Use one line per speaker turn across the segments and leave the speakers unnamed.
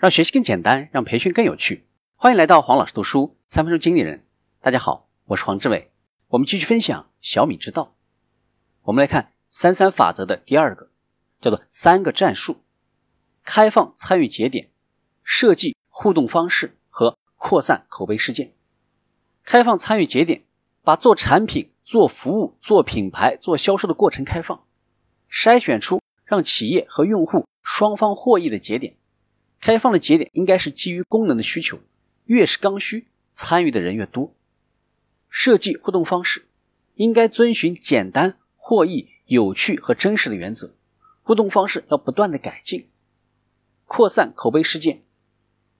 让学习更简单，让培训更有趣。欢迎来到黄老师读书三分钟经理人。大家好，我是黄志伟。我们继续分享小米之道。我们来看三三法则的第二个，叫做三个战术：开放参与节点、设计互动方式和扩散口碑事件。开放参与节点，把做产品、做服务、做品牌、做销售的过程开放，筛选出让企业和用户双方获益的节点。开放的节点应该是基于功能的需求，越是刚需，参与的人越多。设计互动方式应该遵循简单、获益、有趣和真实的原则，互动方式要不断的改进。扩散口碑事件，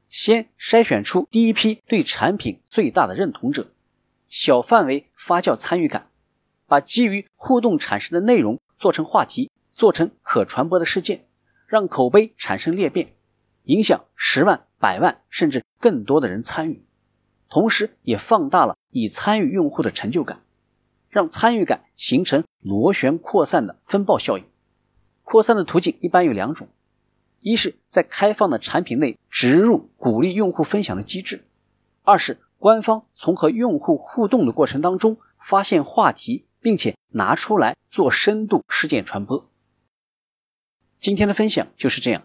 先筛选出第一批对产品最大的认同者，小范围发酵参与感，把基于互动产生的内容做成话题，做成可传播的事件，让口碑产生裂变。影响十万、百万甚至更多的人参与，同时也放大了已参与用户的成就感，让参与感形成螺旋扩散的风暴效应。扩散的途径一般有两种：一是在开放的产品内植入鼓励用户分享的机制；二是官方从和用户互动的过程当中发现话题，并且拿出来做深度事件传播。今天的分享就是这样。